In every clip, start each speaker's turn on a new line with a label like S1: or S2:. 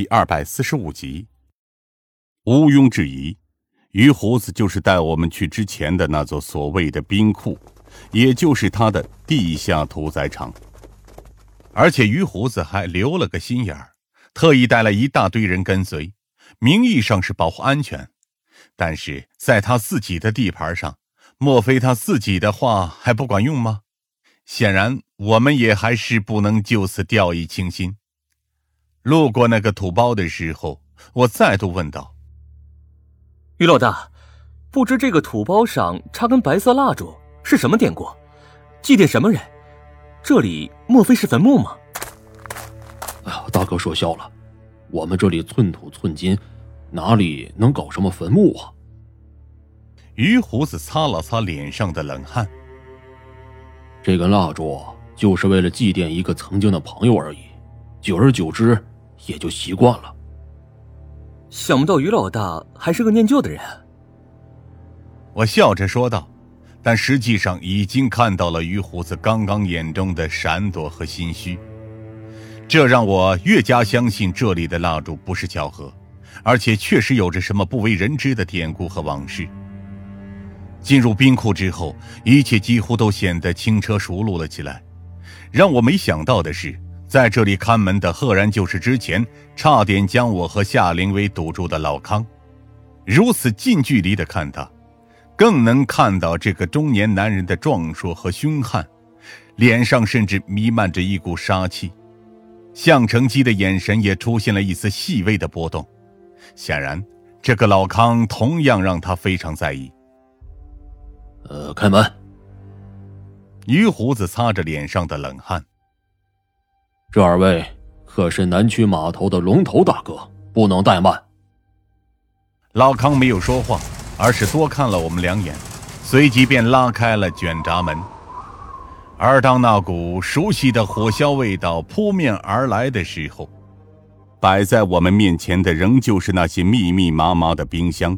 S1: 第二百四十五集。毋庸置疑，于胡子就是带我们去之前的那座所谓的冰库，也就是他的地下屠宰场。而且于胡子还留了个心眼儿，特意带来一大堆人跟随，名义上是保护安全，但是在他自己的地盘上，莫非他自己的话还不管用吗？显然，我们也还是不能就此掉以轻心。路过那个土包的时候，我再度问道：“
S2: 于老大，不知这个土包上插根白色蜡烛是什么典故？祭奠什么人？这里莫非是坟墓吗？”
S3: 哎呀，大哥说笑了，我们这里寸土寸金，哪里能搞什么坟墓啊？
S1: 于胡子擦了擦脸上的冷汗。
S3: 这根蜡烛就是为了祭奠一个曾经的朋友而已，久而久之也就习惯了。
S2: 想不到于老大还是个念旧的人。
S1: 我笑着说道，但实际上已经看到了于胡子刚刚眼中的闪躲和心虚，这让我越加相信这里的蜡烛不是巧合，而且确实有着什么不为人知的典故和往事。进入冰库之后，一切几乎都显得轻车熟路了起来。让我没想到的是，在这里看门的赫然就是之前差点将我和夏灵薇堵住的老康。如此近距离的看他，更能看到这个中年男人的壮硕和凶悍，脸上甚至弥漫着一股杀气。向成基的眼神也出现了一丝细微的波动，显然，这个老康同样让他非常在意。
S3: 呃，开门。
S1: 于胡子擦着脸上的冷汗。
S3: 这二位可是南区码头的龙头大哥，不能怠慢。
S1: 老康没有说话，而是多看了我们两眼，随即便拉开了卷闸门。而当那股熟悉的火硝味道扑面而来的时候，摆在我们面前的仍旧是那些密密麻麻的冰箱。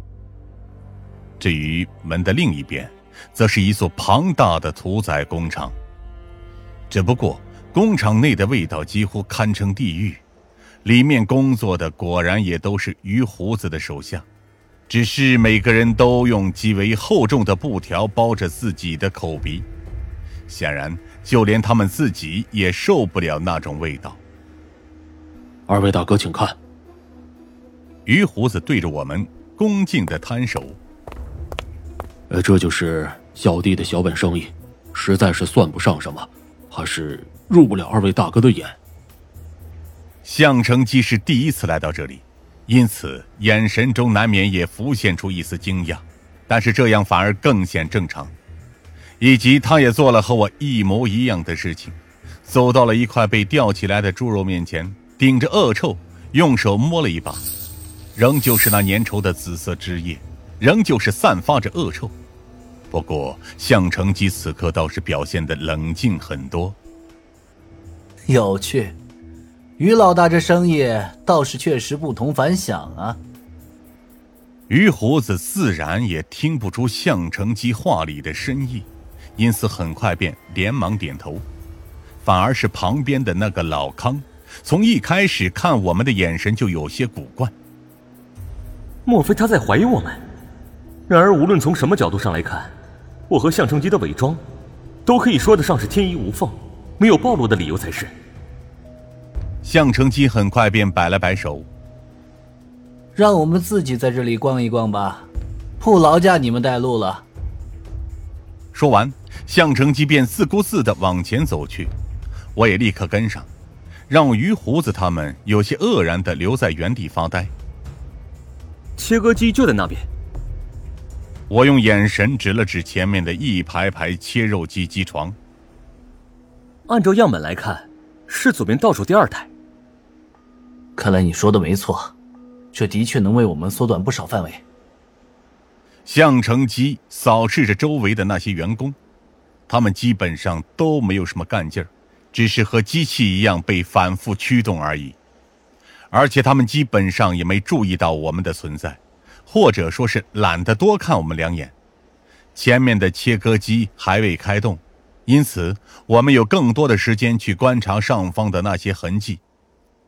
S1: 至于门的另一边，则是一座庞大的屠宰工厂，只不过工厂内的味道几乎堪称地狱，里面工作的果然也都是鱼胡子的手下，只是每个人都用极为厚重的布条包着自己的口鼻，显然就连他们自己也受不了那种味道。
S3: 二位大哥，请看。
S1: 鱼胡子对着我们恭敬的摊手。
S3: 呃，这就是小弟的小本生意，实在是算不上什么，还是入不了二位大哥的眼。
S1: 项成基是第一次来到这里，因此眼神中难免也浮现出一丝惊讶，但是这样反而更显正常。以及他也做了和我一模一样的事情，走到了一块被吊起来的猪肉面前，顶着恶臭，用手摸了一把，仍旧是那粘稠的紫色汁液，仍旧是散发着恶臭。不过，项成基此刻倒是表现的冷静很多。
S4: 有趣，于老大这生意倒是确实不同凡响啊。
S1: 于胡子自然也听不出项成基话里的深意，因此很快便连忙点头。反而是旁边的那个老康，从一开始看我们的眼神就有些古怪。
S2: 莫非他在怀疑我们？然而无论从什么角度上来看。我和项成基的伪装，都可以说得上是天衣无缝，没有暴露的理由才是。
S1: 向成基很快便摆了摆手，
S4: 让我们自己在这里逛一逛吧，不劳驾你们带路了。
S1: 说完，向成基便自顾自的往前走去，我也立刻跟上，让于胡子他们有些愕然的留在原地发呆。
S2: 切割机就在那边。
S1: 我用眼神指了指前面的一排排切肉机机床。
S2: 按照样本来看，是左边倒数第二台。
S4: 看来你说的没错，这的确能为我们缩短不少范围。
S1: 向成基扫视着周围的那些员工，他们基本上都没有什么干劲儿，只是和机器一样被反复驱动而已，而且他们基本上也没注意到我们的存在。或者说是懒得多看我们两眼，前面的切割机还未开动，因此我们有更多的时间去观察上方的那些痕迹。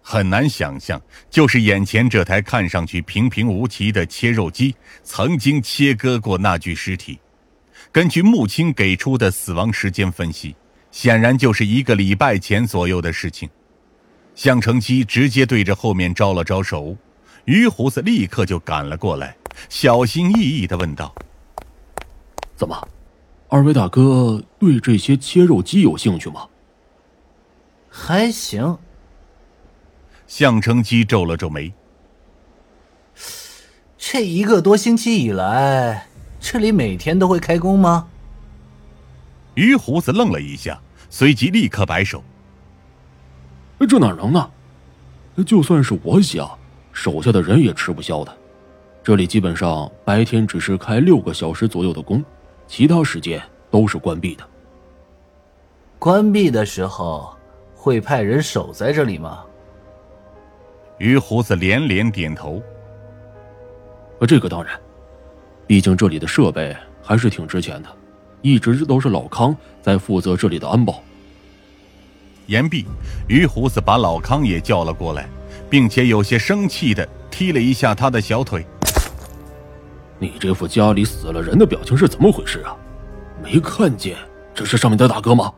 S1: 很难想象，就是眼前这台看上去平平无奇的切肉机，曾经切割过那具尸体。根据穆青给出的死亡时间分析，显然就是一个礼拜前左右的事情。向成基直接对着后面招了招手，于胡子立刻就赶了过来，小心翼翼的问道：“
S3: 怎么，二位大哥对这些切肉机有兴趣吗？”
S4: 还行。
S1: 向成基皱了皱眉：“
S4: 这一个多星期以来，这里每天都会开工吗？”
S1: 于胡子愣了一下，随即立刻摆手。
S3: 这哪能呢？就算是我想，手下的人也吃不消的。这里基本上白天只是开六个小时左右的工，其他时间都是关闭的。
S4: 关闭的时候会派人守在这里吗？
S1: 于胡子连连点头。
S3: 这个当然，毕竟这里的设备还是挺值钱的，一直都是老康在负责这里的安保。
S1: 言毕，于胡子把老康也叫了过来，并且有些生气的踢了一下他的小腿。
S3: 你这副家里死了人的表情是怎么回事啊？没看见这是上面的大哥吗？